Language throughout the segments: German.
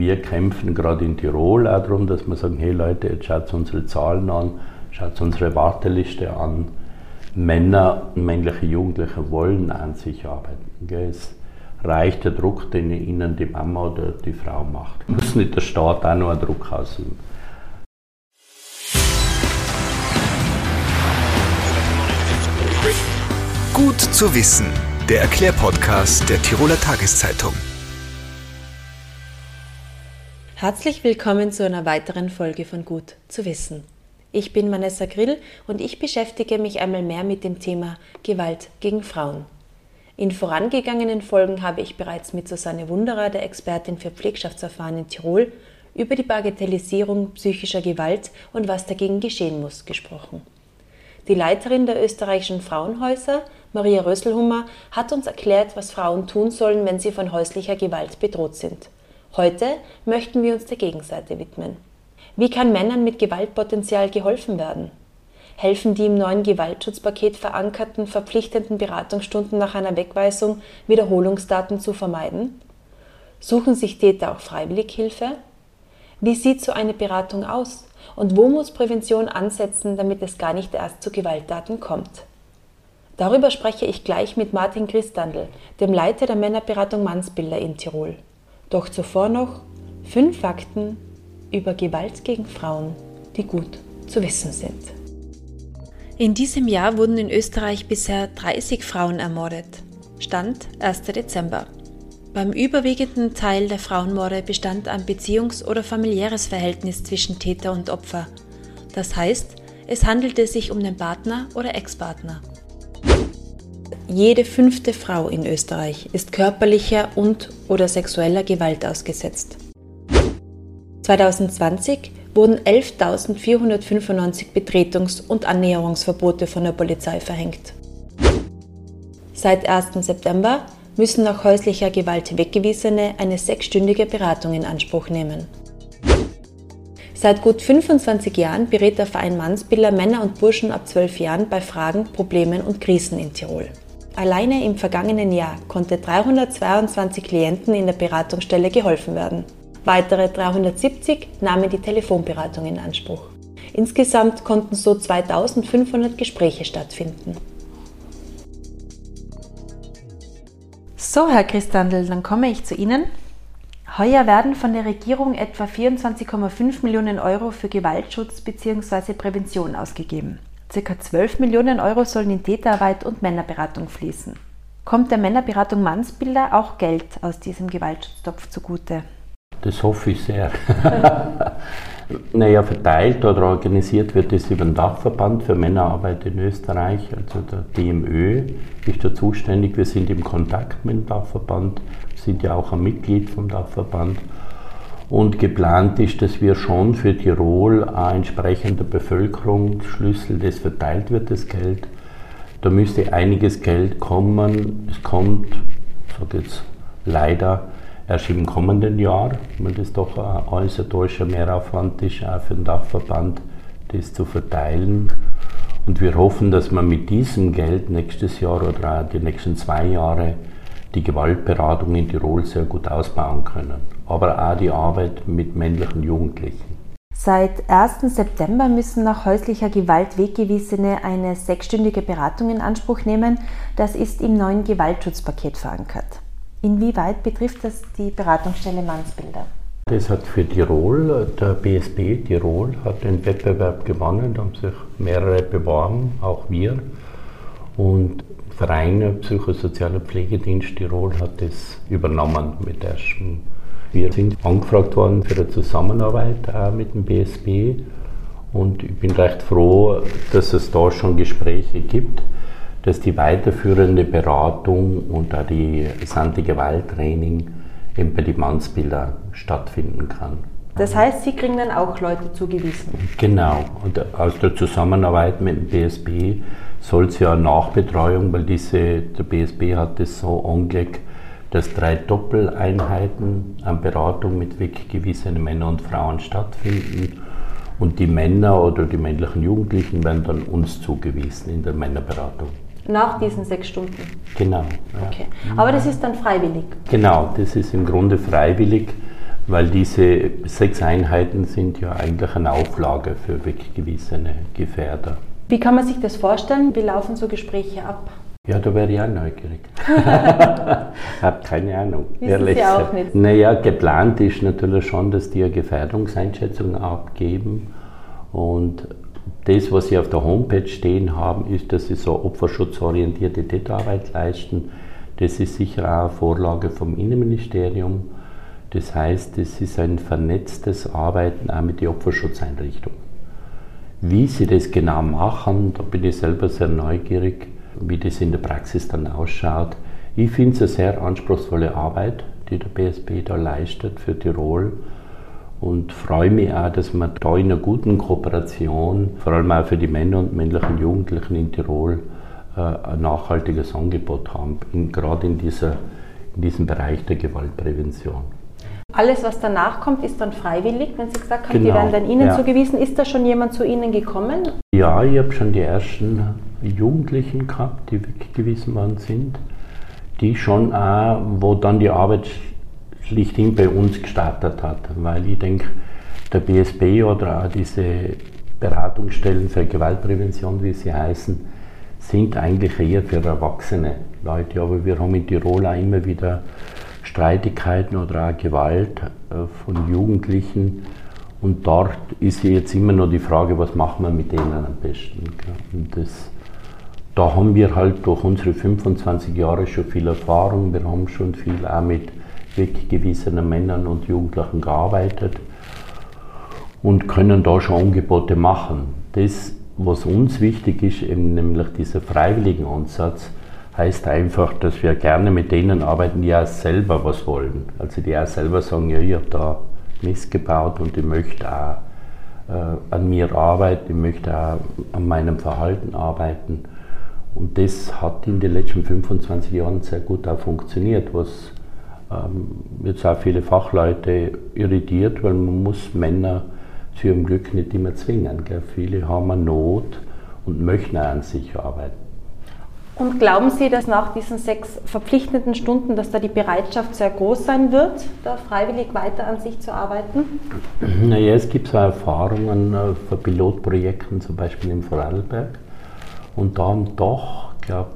wir kämpfen gerade in Tirol auch darum, dass wir sagen, hey Leute, jetzt schaut unsere Zahlen an, schaut unsere Warteliste an. Männer männliche Jugendliche wollen an sich arbeiten. Gell? Es reicht der Druck, den ihnen die Mama oder die Frau macht. Muss nicht der Staat auch noch einen Druck ausüben. Gut zu wissen, der Erklärpodcast der Tiroler Tageszeitung. Herzlich willkommen zu einer weiteren Folge von Gut zu wissen. Ich bin Vanessa Grill und ich beschäftige mich einmal mehr mit dem Thema Gewalt gegen Frauen. In vorangegangenen Folgen habe ich bereits mit Susanne Wunderer, der Expertin für Pflegschaftsverfahren in Tirol, über die Bagatellisierung psychischer Gewalt und was dagegen geschehen muss gesprochen. Die Leiterin der österreichischen Frauenhäuser, Maria Rösselhummer, hat uns erklärt, was Frauen tun sollen, wenn sie von häuslicher Gewalt bedroht sind. Heute möchten wir uns der Gegenseite widmen. Wie kann Männern mit Gewaltpotenzial geholfen werden? Helfen die im neuen Gewaltschutzpaket verankerten verpflichtenden Beratungsstunden nach einer Wegweisung, Wiederholungsdaten zu vermeiden? Suchen sich Täter auch freiwillig Hilfe? Wie sieht so eine Beratung aus? Und wo muss Prävention ansetzen, damit es gar nicht erst zu Gewalttaten kommt? Darüber spreche ich gleich mit Martin Christandl, dem Leiter der Männerberatung Mannsbilder in Tirol. Doch zuvor noch fünf Fakten über Gewalt gegen Frauen, die gut zu wissen sind. In diesem Jahr wurden in Österreich bisher 30 Frauen ermordet. Stand 1. Dezember. Beim überwiegenden Teil der Frauenmorde bestand ein beziehungs- oder familiäres Verhältnis zwischen Täter und Opfer. Das heißt, es handelte sich um den Partner oder Ex-Partner. Jede fünfte Frau in Österreich ist körperlicher und oder sexueller Gewalt ausgesetzt. 2020 wurden 11.495 Betretungs- und Annäherungsverbote von der Polizei verhängt. Seit 1. September müssen nach häuslicher Gewalt Weggewiesene eine sechsstündige Beratung in Anspruch nehmen. Seit gut 25 Jahren berät der Verein Mannsbilder Männer und Burschen ab 12 Jahren bei Fragen, Problemen und Krisen in Tirol. Alleine im vergangenen Jahr konnte 322 Klienten in der Beratungsstelle geholfen werden. Weitere 370 nahmen die Telefonberatung in Anspruch. Insgesamt konnten so 2500 Gespräche stattfinden. So, Herr Christandl, dann komme ich zu Ihnen. Heuer werden von der Regierung etwa 24,5 Millionen Euro für Gewaltschutz bzw. Prävention ausgegeben. Circa 12 Millionen Euro sollen in Täterarbeit und Männerberatung fließen. Kommt der Männerberatung Mannsbilder auch Geld aus diesem Gewaltschutztopf zugute? Das hoffe ich sehr. naja, verteilt oder organisiert wird es über den Dachverband für Männerarbeit in Österreich, also der DMÖ ist da zuständig. Wir sind im Kontakt mit dem Dachverband, sind ja auch ein Mitglied vom Dachverband und geplant ist, dass wir schon für Tirol ein entsprechender Bevölkerungsschlüssel, das verteilt wird, das Geld. Da müsste einiges Geld kommen. Es kommt, ich sage jetzt leider, erst im kommenden Jahr, weil das doch ein organisatorischer Mehraufwand ist, auch für den Dachverband, das zu verteilen. Und wir hoffen, dass wir mit diesem Geld nächstes Jahr oder die nächsten zwei Jahre die Gewaltberatung in Tirol sehr gut ausbauen können aber auch die Arbeit mit männlichen Jugendlichen. Seit 1. September müssen nach häuslicher Gewalt Weggewiesene eine sechsstündige Beratung in Anspruch nehmen. Das ist im neuen Gewaltschutzpaket verankert. Inwieweit betrifft das die Beratungsstelle Mannsbilder? Das hat für Tirol, der BSB Tirol hat den Wettbewerb gewonnen, da haben sich mehrere beworben, auch wir. Und Verein Psychosozialer Pflegedienst Tirol hat das übernommen mit 1. Wir sind angefragt worden für eine Zusammenarbeit auch mit dem BSB und ich bin recht froh, dass es da schon Gespräche gibt, dass die weiterführende Beratung und auch die, das Anti-Gewalt-Training eben bei den Mannsbilder stattfinden kann. Das heißt, Sie kriegen dann auch Leute zugewiesen? Genau. Und aus der Zusammenarbeit mit dem BSB soll es ja Nachbetreuung, weil diese, der BSB hat das so angelegt, dass drei Doppeleinheiten an Beratung mit weggewiesenen Männern und Frauen stattfinden. Und die Männer oder die männlichen Jugendlichen werden dann uns zugewiesen in der Männerberatung. Nach diesen sechs Stunden? Genau. Ja. Okay. Aber das ist dann freiwillig? Genau, das ist im Grunde freiwillig, weil diese sechs Einheiten sind ja eigentlich eine Auflage für weggewiesene Gefährder. Wie kann man sich das vorstellen? Wie laufen so Gespräche ab? Ja, da wäre ich auch neugierig. Hab keine Ahnung. Wissen ehrlich Sie auch nicht? Naja, geplant ist natürlich schon, dass die eine Gefährdungseinschätzung abgeben. Und das, was sie auf der Homepage stehen haben, ist, dass sie so opferschutzorientierte Täterarbeit leisten. Das ist sicher auch eine Vorlage vom Innenministerium. Das heißt, es ist ein vernetztes Arbeiten auch mit den Opferschutzeinrichtungen. Wie sie das genau machen, da bin ich selber sehr neugierig wie das in der Praxis dann ausschaut. Ich finde es eine sehr anspruchsvolle Arbeit, die der BSB da leistet für Tirol und freue mich auch, dass wir da in einer guten Kooperation, vor allem auch für die Männer und männlichen Jugendlichen in Tirol, äh, ein nachhaltiges Angebot haben, gerade in, dieser, in diesem Bereich der Gewaltprävention. Alles, was danach kommt, ist dann freiwillig, wenn Sie gesagt haben, genau. die werden dann Ihnen ja. zugewiesen. Ist da schon jemand zu Ihnen gekommen? Ja, ich habe schon die ersten Jugendlichen gehabt, die weggewiesen worden sind, die schon auch, wo dann die Arbeit schlichthin bei uns gestartet hat. Weil ich denke, der BSB oder auch diese Beratungsstellen für Gewaltprävention, wie sie heißen, sind eigentlich eher für erwachsene Leute. Aber wir haben in Tirol auch immer wieder Streitigkeiten oder auch Gewalt äh, von Jugendlichen. Und dort ist jetzt immer noch die Frage, was machen wir mit denen am besten. Und das, da haben wir halt durch unsere 25 Jahre schon viel Erfahrung. Wir haben schon viel auch mit weggewiesenen Männern und Jugendlichen gearbeitet und können da schon Angebote machen. Das, was uns wichtig ist, eben nämlich dieser freiwilligen Ansatz, heißt einfach, dass wir gerne mit denen arbeiten, die auch selber was wollen. Also die auch selber sagen, ja, ich habe da Mist gebaut und ich möchte auch äh, an mir arbeiten, ich möchte auch an meinem Verhalten arbeiten. Und das hat in den letzten 25 Jahren sehr gut auch funktioniert, was ähm, jetzt auch viele Fachleute irritiert, weil man muss Männer zu ihrem Glück nicht immer zwingen. Gell? Viele haben eine Not und möchten auch an sich arbeiten. Und glauben Sie, dass nach diesen sechs verpflichtenden Stunden, dass da die Bereitschaft sehr groß sein wird, da freiwillig weiter an sich zu arbeiten? Naja, es gibt so Erfahrungen äh, für Pilotprojekten, zum Beispiel im Vorarlberg. Und da haben doch, ich glaube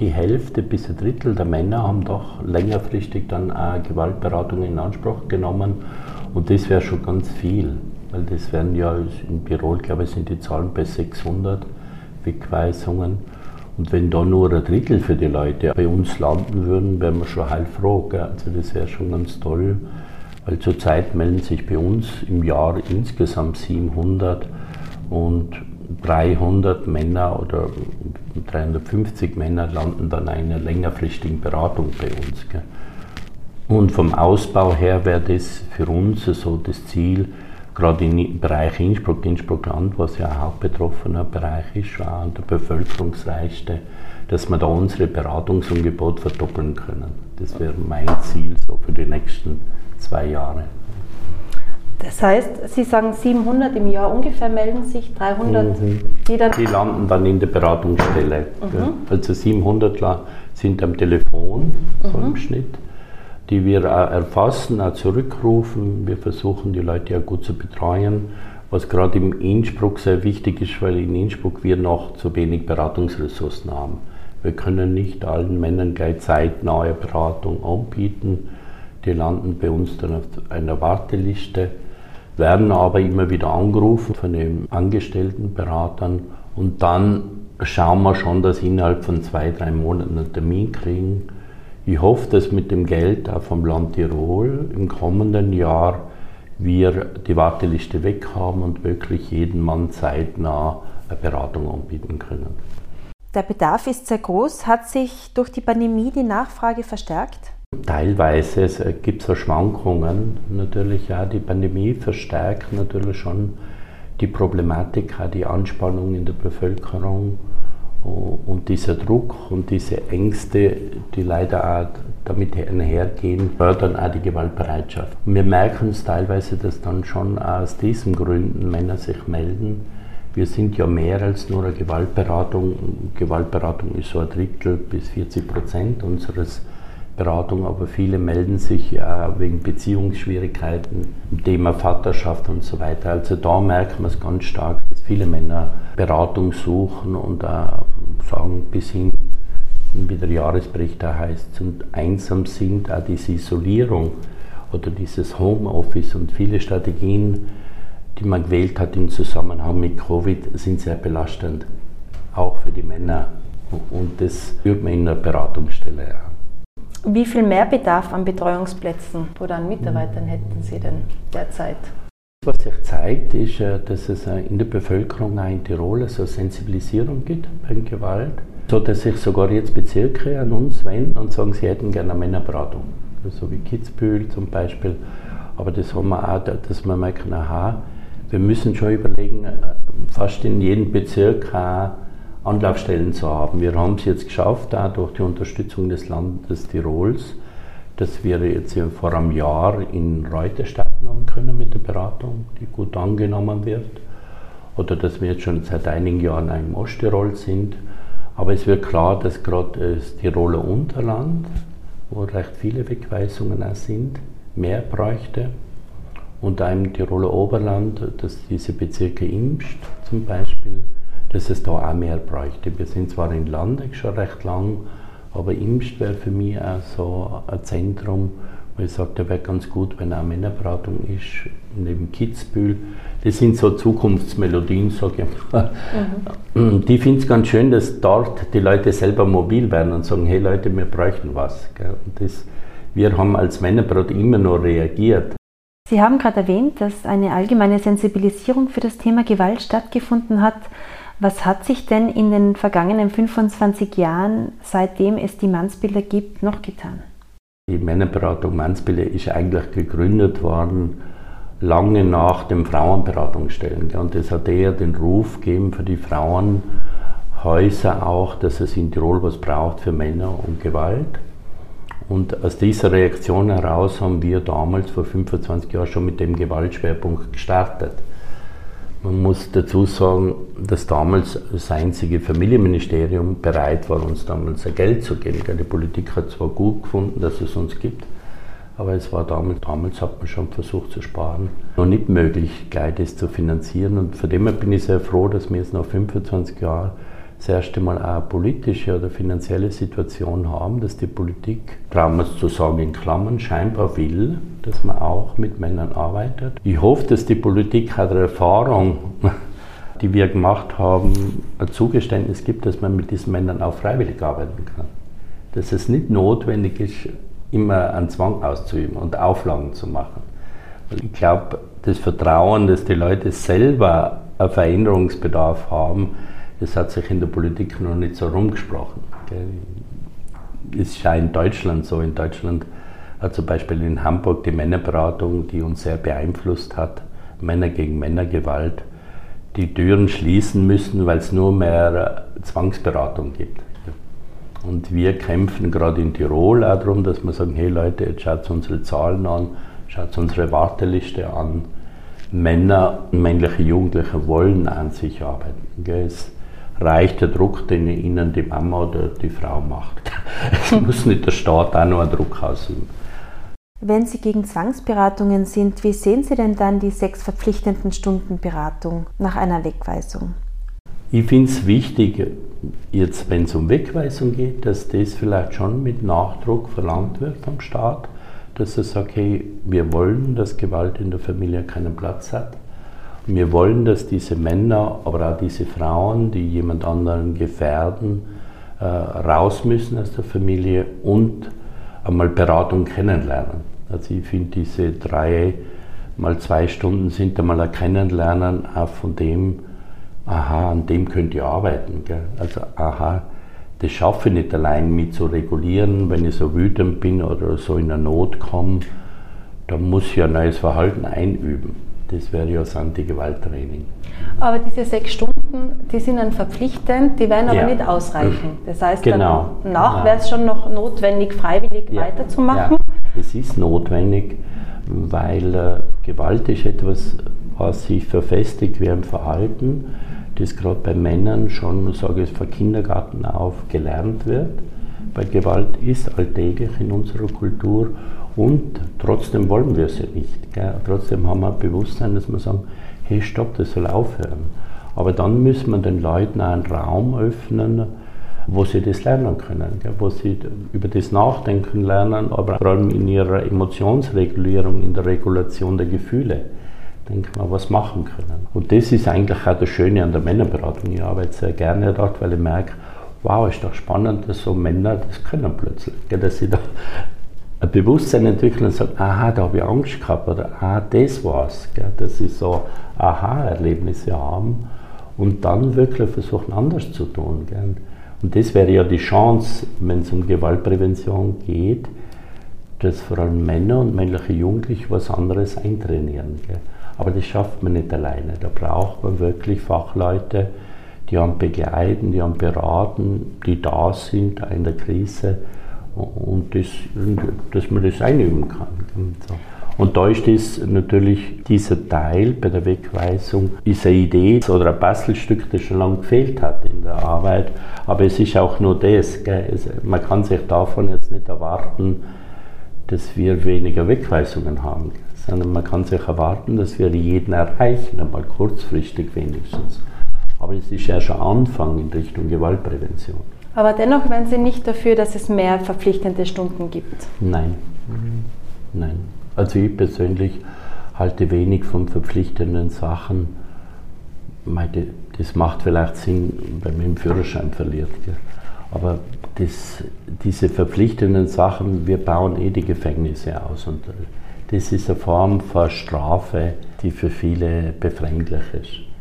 die Hälfte bis ein Drittel der Männer haben doch längerfristig dann auch Gewaltberatung in Anspruch genommen. Und das wäre schon ganz viel, weil das wären ja in Tirol, glaube ich, sind die Zahlen bei 600 Wegweisungen. Und wenn da nur ein Drittel für die Leute bei uns landen würden, wären wir schon heilfroh. Gell? Also das wäre schon ganz toll, weil zurzeit melden sich bei uns im Jahr insgesamt 700 und 300 Männer oder 350 Männer landen dann in einer längerfristigen Beratung bei uns. Gell? Und vom Ausbau her wäre das für uns so das Ziel, gerade im Bereich Innsbruck, Innsbruck-Land, was ja auch betroffener Bereich ist, auch der bevölkerungsreichste, dass wir da unsere Beratungsangebot verdoppeln können. Das wäre mein Ziel so für die nächsten zwei Jahre. Das heißt, Sie sagen 700 im Jahr ungefähr melden sich, 300, mhm. die dann... Die landen dann in der Beratungsstelle. Mhm. Also 700 sind am Telefon, so im mhm. Schnitt die wir erfassen, auch zurückrufen. Wir versuchen, die Leute ja gut zu betreuen, was gerade im Innsbruck sehr wichtig ist, weil in Innsbruck wir noch zu wenig Beratungsressourcen haben. Wir können nicht allen Männern gleich zeitnahe Beratung anbieten. Die landen bei uns dann auf einer Warteliste, werden aber immer wieder angerufen von den angestellten Beratern und dann schauen wir schon, dass sie innerhalb von zwei, drei Monaten einen Termin kriegen ich hoffe, dass mit dem Geld auch vom Land Tirol im kommenden Jahr wir die Warteliste weg haben und wirklich jeden Mann zeitnah eine Beratung anbieten können. Der Bedarf ist sehr groß. Hat sich durch die Pandemie die Nachfrage verstärkt? Teilweise gibt es Schwankungen. Natürlich ja, die Pandemie verstärkt natürlich schon die Problematik, die Anspannung in der Bevölkerung und dieser Druck und diese Ängste, die leider auch damit einhergehen, fördern auch die Gewaltbereitschaft. Wir merken es teilweise, dass dann schon aus diesen Gründen Männer sich melden. Wir sind ja mehr als nur eine Gewaltberatung. Gewaltberatung ist so ein Drittel bis 40 Prozent unseres Beratung, aber viele melden sich auch wegen Beziehungsschwierigkeiten, Thema Vaterschaft und so weiter. Also da merkt man es ganz stark, dass viele Männer Beratung suchen und auch sagen, bis hin, wie der Jahresbericht da heißt, und einsam sind, auch diese Isolierung oder dieses Homeoffice und viele Strategien, die man gewählt hat im Zusammenhang mit Covid, sind sehr belastend, auch für die Männer. Und das spürt man in der Beratungsstelle. Wie viel Mehrbedarf an Betreuungsplätzen oder an Mitarbeitern hätten Sie denn derzeit? Was sich zeigt, ist, äh, dass es äh, in der Bevölkerung auch in Tirol so Sensibilisierung gibt beim Gewalt, so dass sich sogar jetzt Bezirke an uns wenden und sagen, sie hätten gerne eine Männerberatung, so wie Kitzbühel zum Beispiel. Aber das haben wir auch, dass wir merken, aha, wir müssen schon überlegen, äh, fast in jedem Bezirk auch Anlaufstellen zu haben. Wir haben es jetzt geschafft, auch durch die Unterstützung des Landes Tirols, dass wir jetzt vor einem Jahr in Reuter starten können mit der Beratung, die gut angenommen wird. Oder dass wir jetzt schon seit einigen Jahren im Osttirol sind. Aber es wird klar, dass gerade das Tiroler Unterland, wo recht viele Wegweisungen auch sind, mehr bräuchte und auch im Tiroler Oberland, dass diese Bezirke Imst zum Beispiel, dass es da auch mehr bräuchte. Wir sind zwar in Landeck schon recht lang, aber Imst wäre für mich auch so ein Zentrum, wo ich sage, da wäre ganz gut, wenn auch Männerberatung ist, neben Kitzbühel. Das sind so Zukunftsmelodien, sage ich mal. Mhm. Die finde es ganz schön, dass dort die Leute selber mobil werden und sagen, hey Leute, wir bräuchten was. Und das, wir haben als Männerberatung immer nur reagiert. Sie haben gerade erwähnt, dass eine allgemeine Sensibilisierung für das Thema Gewalt stattgefunden hat. Was hat sich denn in den vergangenen 25 Jahren, seitdem es die Mannsbilder gibt, noch getan? Die Männerberatung Mannsbilder ist eigentlich gegründet worden lange nach dem Frauenberatungsstellen. Und das hat eher den Ruf gegeben für die Frauenhäuser auch, dass es in Tirol was braucht für Männer und Gewalt. Und aus dieser Reaktion heraus haben wir damals vor 25 Jahren schon mit dem Gewaltschwerpunkt gestartet. Man muss dazu sagen, dass damals das einzige Familienministerium bereit war, uns damals Geld zu geben. Die Politik hat zwar gut gefunden, dass es uns gibt, aber es war damals, damals hat man schon versucht zu sparen. Noch nicht möglich, gleich das zu finanzieren. Und von dem her bin ich sehr froh, dass wir jetzt nach 25 Jahren das erste Mal auch eine politische oder finanzielle Situation haben, dass die Politik, es zu sagen in Klammern, scheinbar will, dass man auch mit Männern arbeitet. Ich hoffe, dass die Politik hat Erfahrung, die wir gemacht haben, ein Zugeständnis gibt, dass man mit diesen Männern auch freiwillig arbeiten kann. Dass es nicht notwendig ist, immer einen Zwang auszuüben und Auflagen zu machen. ich glaube, das Vertrauen, dass die Leute selber einen Veränderungsbedarf haben, das hat sich in der Politik noch nicht so rumgesprochen. Es ist ja in Deutschland so. In Deutschland hat zum Beispiel in Hamburg die Männerberatung, die uns sehr beeinflusst hat, Männer gegen Männergewalt, die Türen schließen müssen, weil es nur mehr Zwangsberatung gibt. Und wir kämpfen gerade in Tirol auch darum, dass wir sagen, hey Leute, jetzt schaut unsere Zahlen an, schaut unsere Warteliste an. Männer männliche Jugendliche wollen an sich arbeiten. Es reicht der Druck, den ihnen die Mama oder die Frau macht. Es muss nicht der Staat auch noch einen Druck ausüben. Wenn Sie gegen Zwangsberatungen sind, wie sehen Sie denn dann die sechs verpflichtenden Stunden Beratung nach einer Wegweisung? Ich finde es wichtig, jetzt wenn es um Wegweisung geht, dass das vielleicht schon mit Nachdruck verlangt wird vom Staat, dass er sagt, hey, wir wollen, dass Gewalt in der Familie keinen Platz hat. Wir wollen, dass diese Männer, aber auch diese Frauen, die jemand anderen gefährden, äh, raus müssen aus der Familie und einmal Beratung kennenlernen. Also ich finde diese drei mal zwei Stunden sind einmal ein Kennenlernen auch von dem, aha, an dem könnt ihr arbeiten. Gell? Also aha, das schaffe ich nicht allein mit zu regulieren, wenn ich so wütend bin oder so in eine Not komme, dann muss ich ein neues Verhalten einüben. Das wäre ja das Anti-Gewalt-Training. Aber diese sechs Stunden, die sind dann verpflichtend, die werden aber ja. nicht ausreichen. Das heißt, genau. danach wäre es schon noch notwendig, freiwillig ja. weiterzumachen. Es ist notwendig, weil äh, Gewalt ist etwas, was sich verfestigt wie ein Verhalten, das gerade bei Männern schon, sage ich, von Kindergarten auf gelernt wird. weil Gewalt ist alltäglich in unserer Kultur und trotzdem wollen wir sie nicht. Gell? Trotzdem haben wir ein Bewusstsein, dass wir sagen, hey stopp, das soll aufhören. Aber dann müssen wir den Leuten einen Raum öffnen, wo sie das lernen können, gell? wo sie über das Nachdenken lernen, aber vor allem in ihrer Emotionsregulierung, in der Regulation der Gefühle denke mal, was machen können. Und das ist eigentlich auch das Schöne an der Männerberatung. Ich arbeite sehr gerne dort, weil ich merke, wow, ist doch spannend, dass so Männer das können plötzlich. Dass sie da ein Bewusstsein entwickeln und sagen, aha, da habe ich Angst gehabt oder ah, das war's. Dass sie so Aha-Erlebnisse haben und dann wirklich versuchen, anders zu tun. Und das wäre ja die Chance, wenn es um Gewaltprävention geht, dass vor allem Männer und männliche Jugendliche was anderes eintrainieren. Aber das schafft man nicht alleine. Da braucht man wirklich Fachleute, die haben begleiten, die haben beraten, die da sind in der Krise und das, dass man das einüben kann. Und da ist das natürlich dieser Teil bei der Wegweisung, diese Idee oder ein Bastelstück, das schon lange gefehlt hat in der Arbeit. Aber es ist auch nur das. Man kann sich davon jetzt nicht erwarten, dass wir weniger Wegweisungen haben, sondern man kann sich erwarten, dass wir jeden erreichen, einmal kurzfristig wenigstens. Aber es ist ja schon Anfang in Richtung Gewaltprävention. Aber dennoch wären Sie nicht dafür, dass es mehr verpflichtende Stunden gibt? Nein, nein. Also ich persönlich halte wenig von verpflichtenden Sachen. Das macht vielleicht Sinn, wenn man den Führerschein verliert. Aber das, diese verpflichtenden Sachen, wir bauen eh die Gefängnisse aus. Und das ist eine Form von Strafe, die für viele befremdlich ist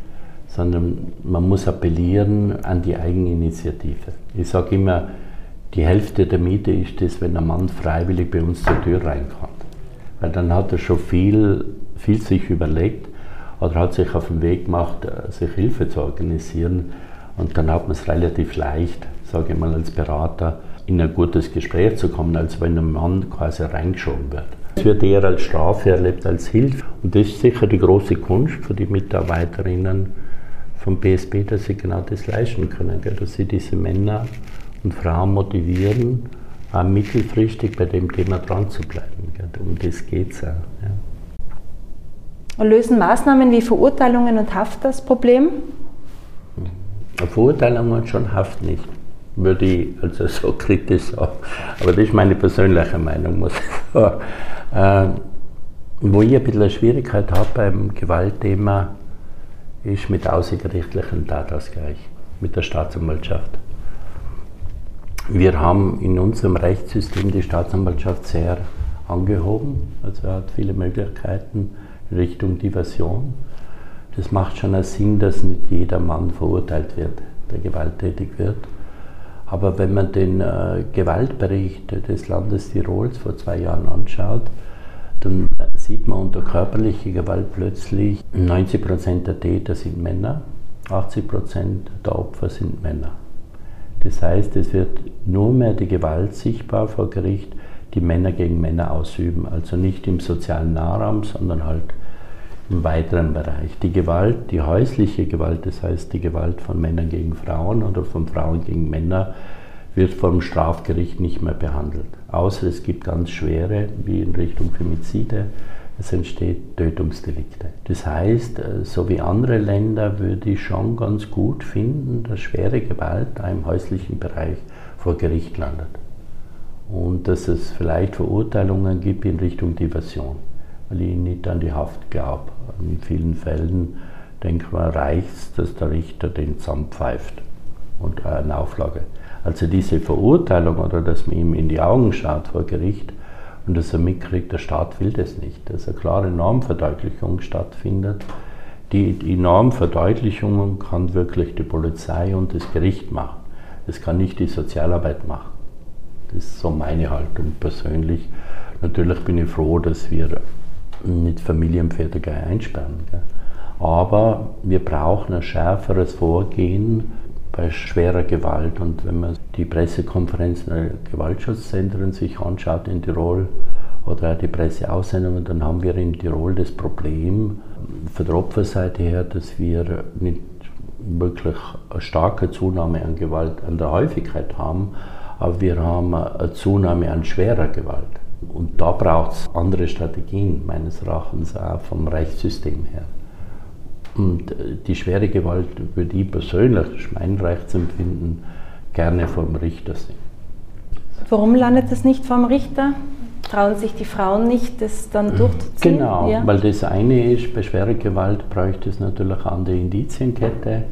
sondern man muss appellieren an die Eigeninitiative. Ich sage immer, die Hälfte der Miete ist es, wenn ein Mann freiwillig bei uns zur Tür reinkommt. Weil dann hat er schon viel, viel sich überlegt oder hat sich auf den Weg gemacht, äh, sich Hilfe zu organisieren. Und dann hat man es relativ leicht, sage ich mal als Berater, in ein gutes Gespräch zu kommen, als wenn ein Mann quasi reingeschoben wird. Es wird eher als Strafe erlebt als Hilfe. Und das ist sicher die große Kunst für die Mitarbeiterinnen, vom BSB, dass sie genau das leisten können, gell? dass sie diese Männer und Frauen motivieren, auch mittelfristig bei dem Thema dran zu bleiben. Gell? Um das geht es auch. Ja. Und lösen Maßnahmen wie Verurteilungen und Haft das Problem? Verurteilungen und schon Haft nicht, würde ich also so kritisch sagen. Aber das ist meine persönliche Meinung, muss ich sagen. Äh, wo ich ein bisschen eine Schwierigkeit habe beim Gewaltthema, ist mit außergerichtlichem Tatausgleich, mit der Staatsanwaltschaft. Wir haben in unserem Rechtssystem die Staatsanwaltschaft sehr angehoben, also er hat viele Möglichkeiten in Richtung Diversion. Das macht schon einen Sinn, dass nicht jeder Mann verurteilt wird, der gewalttätig wird. Aber wenn man den äh, Gewaltbericht des Landes Tirols vor zwei Jahren anschaut, dann sieht man unter körperlicher Gewalt plötzlich, 90% der Täter sind Männer, 80% der Opfer sind Männer. Das heißt, es wird nur mehr die Gewalt sichtbar vor Gericht, die Männer gegen Männer ausüben. Also nicht im sozialen Nahraum, sondern halt im weiteren Bereich. Die Gewalt, die häusliche Gewalt, das heißt die Gewalt von Männern gegen Frauen oder von Frauen gegen Männer, wird vom Strafgericht nicht mehr behandelt. Außer es gibt ganz schwere, wie in Richtung Femizide, es entsteht Tötungsdelikte. Das heißt, äh, so wie andere Länder würde ich schon ganz gut finden, dass schwere Gewalt im häuslichen Bereich vor Gericht landet. Und dass es vielleicht Verurteilungen gibt in Richtung Diversion, weil ich nicht an die Haft glaube. In vielen Fällen, denke ich mal, reicht es, dass der Richter den zusammenpfeift und eine Auflage. Also diese Verurteilung oder dass man ihm in die Augen schaut vor Gericht und dass er mitkriegt, der Staat will das nicht, dass eine klare Normverdeutlichung stattfindet. Die, die Normverdeutlichung kann wirklich die Polizei und das Gericht machen. Das kann nicht die Sozialarbeit machen. Das ist so meine Haltung persönlich. Natürlich bin ich froh, dass wir nicht Familienväter einsperren. Aber wir brauchen ein schärferes Vorgehen bei schwerer Gewalt. Und wenn man die Pressekonferenzen der Gewaltschutzzentren sich anschaut in Tirol oder die Presseaussendungen, dann haben wir in Tirol das Problem von der Opferseite her, dass wir nicht wirklich eine starke Zunahme an Gewalt, an der Häufigkeit haben, aber wir haben eine Zunahme an schwerer Gewalt. Und da braucht es andere Strategien, meines Erachtens auch vom Rechtssystem her. Und äh, die schwere Gewalt würde ich persönlich, mein Rechtsempfinden, gerne vom Richter sehen. Warum landet es nicht vom Richter? Trauen sich die Frauen nicht, das dann durchzuziehen? Genau, ja. weil das eine ist, bei schwerer Gewalt bräuchte es natürlich an der Indizienkette.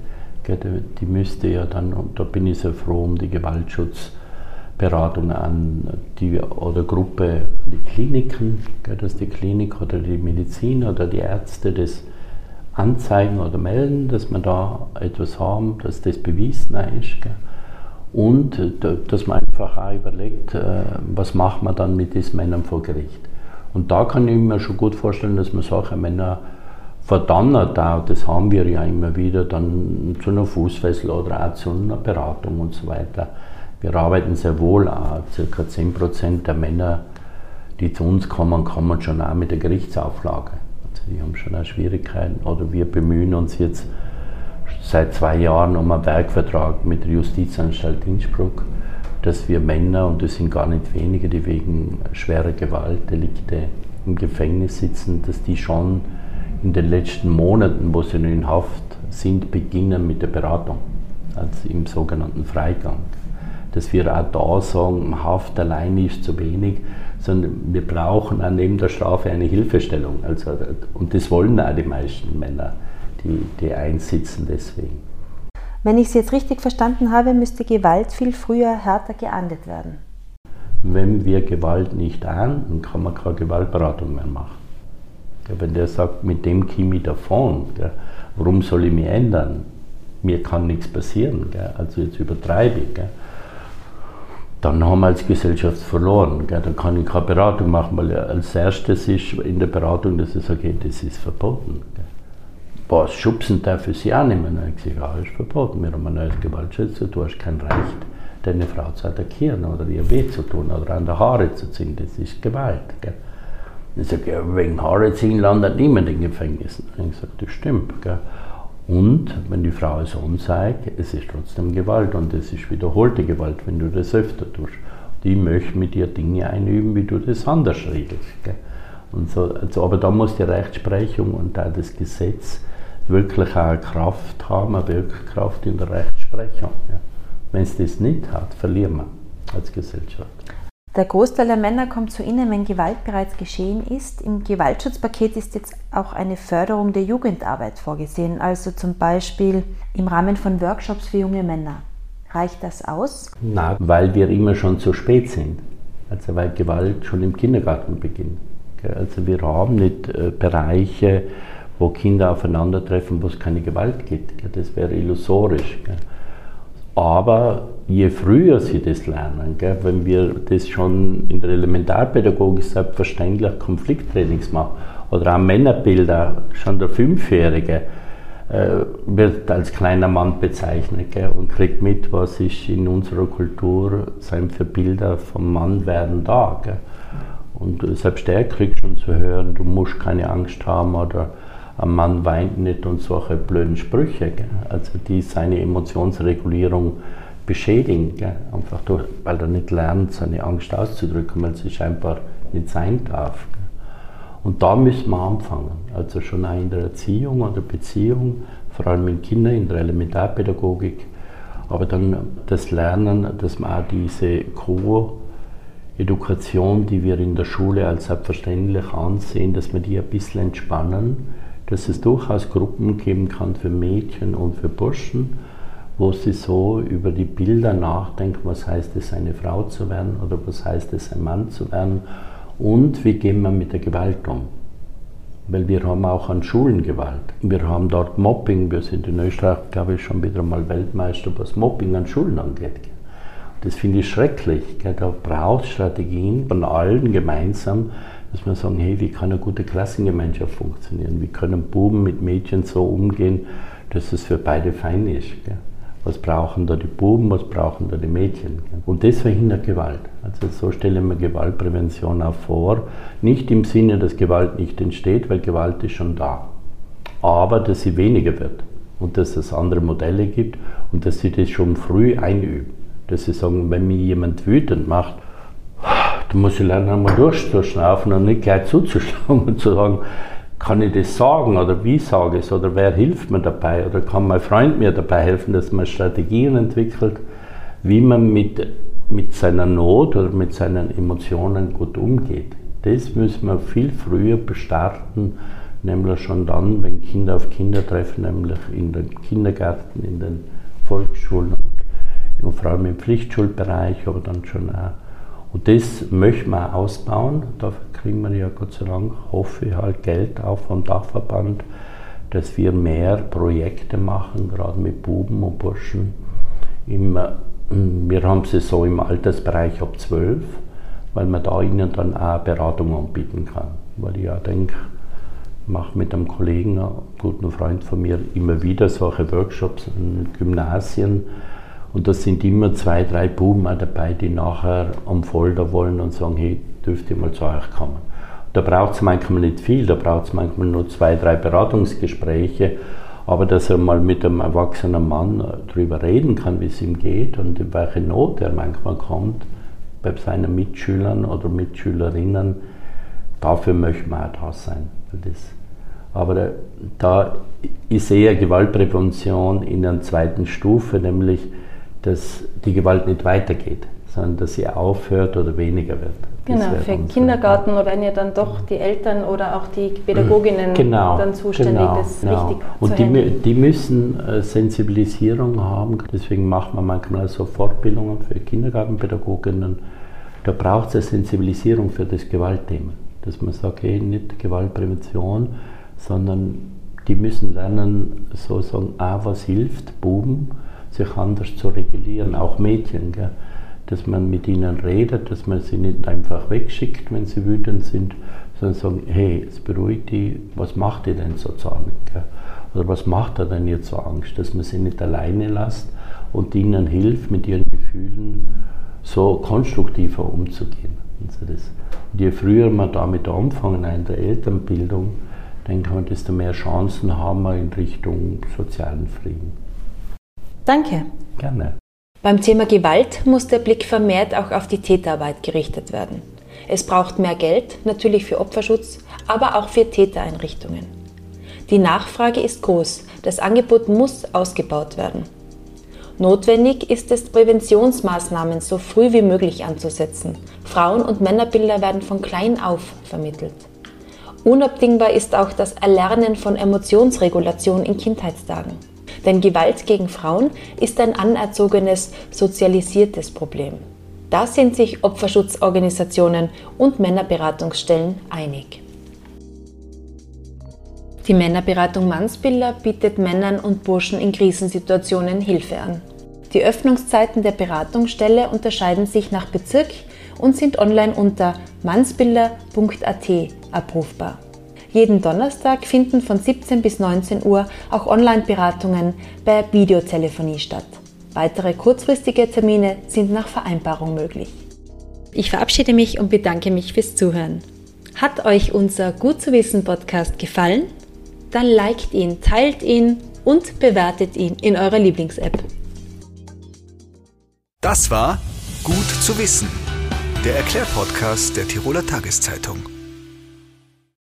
Die müsste ja dann, und da bin ich sehr froh um die Gewaltschutzberatung an die oder Gruppe, die Kliniken, dass die Klinik oder die Medizin oder die Ärzte das anzeigen oder melden, dass wir da etwas haben, dass das bewiesen ist. Und äh, dass man einfach auch überlegt, äh, was macht man dann mit diesen Männern vor Gericht. Und da kann ich mir schon gut vorstellen, dass man solche Männer verdonnert auch, das haben wir ja immer wieder, dann zu einer Fußfessel oder auch zu einer Beratung und so weiter. Wir arbeiten sehr wohl auch, circa 10% der Männer, die zu uns kommen, kommen schon auch mit der Gerichtsauflage. Die haben schon auch Schwierigkeiten oder wir bemühen uns jetzt seit zwei Jahren um einen Werkvertrag mit der Justizanstalt Innsbruck, dass wir Männer, und das sind gar nicht wenige, die wegen schwerer Gewaltdelikte im Gefängnis sitzen, dass die schon in den letzten Monaten, wo sie in Haft sind, beginnen mit der Beratung, also im sogenannten Freigang. Dass wir auch da sagen, Haft allein ist zu wenig, sondern wir brauchen auch neben der Strafe eine Hilfestellung. Also, und das wollen auch die meisten Männer die, die einsitzen deswegen. Wenn ich Sie jetzt richtig verstanden habe, müsste Gewalt viel früher härter geahndet werden. Wenn wir Gewalt nicht ahnden, kann man keine Gewaltberatung mehr machen. Wenn der sagt, mit dem komme ich davon, warum soll ich mich ändern? Mir kann nichts passieren, also jetzt übertreibe ich. Dann haben wir als Gesellschaft verloren. Dann kann ich keine Beratung machen, weil als erstes ist in der Beratung, dass ich sage, das ist verboten was schubsen darf ich sie auch nicht mehr. Ich gesagt, ja, ist verboten, wir haben ein neues Gewaltschutz, du hast kein Recht, deine Frau zu attackieren oder ihr weh zu tun oder an der Haare zu ziehen, das ist Gewalt. Gell? Ich sage, ja, wegen Haare ziehen landet niemand in Gefängnissen. Ich sage, das stimmt. Gell? Und wenn die Frau es anzeigt, es ist trotzdem Gewalt und es ist wiederholte Gewalt, wenn du das öfter tust. Die möchte mit dir Dinge einüben, wie du das anders regelst. Gell? Und so, also, aber da muss die Rechtsprechung und auch das Gesetz wirklich auch eine Kraft haben, eine Wirkkraft in der Rechtsprechung. Ja. Wenn es das nicht hat, verlieren wir als Gesellschaft. Der Großteil der Männer kommt zu Ihnen, wenn Gewalt bereits geschehen ist. Im Gewaltschutzpaket ist jetzt auch eine Förderung der Jugendarbeit vorgesehen, also zum Beispiel im Rahmen von Workshops für junge Männer. Reicht das aus? Nein, weil wir immer schon zu spät sind. Also weil Gewalt schon im Kindergarten beginnt. Also wir haben nicht äh, Bereiche, wo Kinder aufeinandertreffen, wo es keine Gewalt gibt. Das wäre illusorisch. Aber je früher sie das lernen, wenn wir das schon in der Elementarpädagogik selbstverständlich Konflikttrainings machen oder auch Männerbilder, schon der Fünfjährige äh, wird als kleiner Mann bezeichnet und kriegt mit, was ist in unserer Kultur sein für Bilder vom Mannwerden da. Und selbst der kriegt schon zu hören, du musst keine Angst haben oder ein Mann weint nicht und solche blöden Sprüche, gell? also die seine Emotionsregulierung beschädigen, gell? einfach durch, weil er nicht lernt, seine Angst auszudrücken, weil sie scheinbar nicht sein darf. Gell? Und da müssen wir anfangen, also schon auch in der Erziehung oder Beziehung, vor allem mit Kindern in der Elementarpädagogik, aber dann das Lernen, dass man auch diese Co-Education, die wir in der Schule als selbstverständlich ansehen, dass wir die ein bisschen entspannen, dass es durchaus Gruppen geben kann für Mädchen und für Burschen, wo sie so über die Bilder nachdenken, was heißt es, eine Frau zu werden oder was heißt es, ein Mann zu werden und wie gehen wir mit der Gewalt um. Weil wir haben auch an Schulen Gewalt. Wir haben dort Mobbing, wir sind in Österreich, glaube ich, schon wieder mal Weltmeister, was Mobbing an Schulen angeht. Das finde ich schrecklich. Da braucht Strategien von allen gemeinsam, dass wir sagen, hey, wie kann eine gute Klassengemeinschaft funktionieren? Wie können Buben mit Mädchen so umgehen, dass es für beide fein ist? Gell? Was brauchen da die Buben, was brauchen da die Mädchen? Und das verhindert Gewalt. Also so stelle ich mir Gewaltprävention auch vor. Nicht im Sinne, dass Gewalt nicht entsteht, weil Gewalt ist schon da. Aber dass sie weniger wird und dass es andere Modelle gibt und dass sie das schon früh einüben. dass sie sagen, wenn mich jemand wütend macht, dann muss ich lernen, einmal durchzuschnaufen und nicht gleich zuzuschlagen und zu sagen, kann ich das sagen oder wie sage ich es oder wer hilft mir dabei oder kann mein Freund mir dabei helfen, dass man Strategien entwickelt, wie man mit, mit seiner Not oder mit seinen Emotionen gut umgeht. Das müssen wir viel früher bestarten, nämlich schon dann, wenn Kinder auf Kinder treffen, nämlich in den Kindergärten, in den Volksschulen und vor allem im Pflichtschulbereich, aber dann schon auch und das möchten wir ausbauen. Dafür kriegen wir ja Gott sei Dank, hoffe ich, halt Geld auch vom Dachverband, dass wir mehr Projekte machen, gerade mit Buben und Burschen. Im, wir haben sie so im Altersbereich ab 12, weil man da ihnen dann auch Beratung anbieten kann. Weil ich ja denke, mache mit einem Kollegen, einem guten Freund von mir, immer wieder solche Workshops in Gymnasien und da sind immer zwei, drei Buben auch dabei, die nachher am Folder wollen und sagen, hey, dürft ihr mal zu euch kommen. Da braucht es manchmal nicht viel, da braucht es manchmal nur zwei, drei Beratungsgespräche, aber dass er mal mit einem erwachsenen Mann darüber reden kann, wie es ihm geht und in welche Not er manchmal kommt bei seinen Mitschülern oder Mitschülerinnen, dafür möchten wir auch da sein. Aber da, ich sehe Gewaltprävention in einer zweiten Stufe, nämlich dass die Gewalt nicht weitergeht, sondern dass sie aufhört oder weniger wird. Genau, für Kindergarten oder wenn ihr dann doch die Eltern oder auch die Pädagoginnen genau, dann zuständig genau, das genau. richtig Und die, die, müssen äh, Sensibilisierung haben, deswegen macht man manchmal so Fortbildungen für Kindergartenpädagoginnen. Da braucht es eine Sensibilisierung für das Gewaltthema, dass man sagt, hey, nicht Gewaltprävention, sondern die müssen lernen, so sagen, ah, was hilft Buben, sich anders zu regulieren, auch Mädchen. Gell? Dass man mit ihnen redet, dass man sie nicht einfach wegschickt, wenn sie wütend sind, sondern sagen, hey, es beruhigt die, was macht ihr denn so zornig? Oder was macht er denn jetzt so Angst? Dass man sie nicht alleine lässt und ihnen hilft, mit ihren Gefühlen so konstruktiver umzugehen. Und je früher man damit anfangen, in der Elternbildung, denke ich, desto mehr Chancen haben wir in Richtung sozialen Frieden. Danke. Gerne. Beim Thema Gewalt muss der Blick vermehrt auch auf die Täterarbeit gerichtet werden. Es braucht mehr Geld, natürlich für Opferschutz, aber auch für Tätereinrichtungen. Die Nachfrage ist groß, das Angebot muss ausgebaut werden. Notwendig ist es, Präventionsmaßnahmen so früh wie möglich anzusetzen. Frauen- und Männerbilder werden von klein auf vermittelt. Unabdingbar ist auch das Erlernen von Emotionsregulation in Kindheitstagen. Denn Gewalt gegen Frauen ist ein anerzogenes, sozialisiertes Problem. Da sind sich Opferschutzorganisationen und Männerberatungsstellen einig. Die Männerberatung Mannsbilder bietet Männern und Burschen in Krisensituationen Hilfe an. Die Öffnungszeiten der Beratungsstelle unterscheiden sich nach Bezirk und sind online unter mannsbilder.at abrufbar. Jeden Donnerstag finden von 17 bis 19 Uhr auch Online-Beratungen bei Videotelefonie statt. Weitere kurzfristige Termine sind nach Vereinbarung möglich. Ich verabschiede mich und bedanke mich fürs Zuhören. Hat euch unser Gut zu wissen Podcast gefallen? Dann liked ihn, teilt ihn und bewertet ihn in eurer Lieblings-App. Das war Gut zu wissen, der Erklärpodcast der Tiroler Tageszeitung.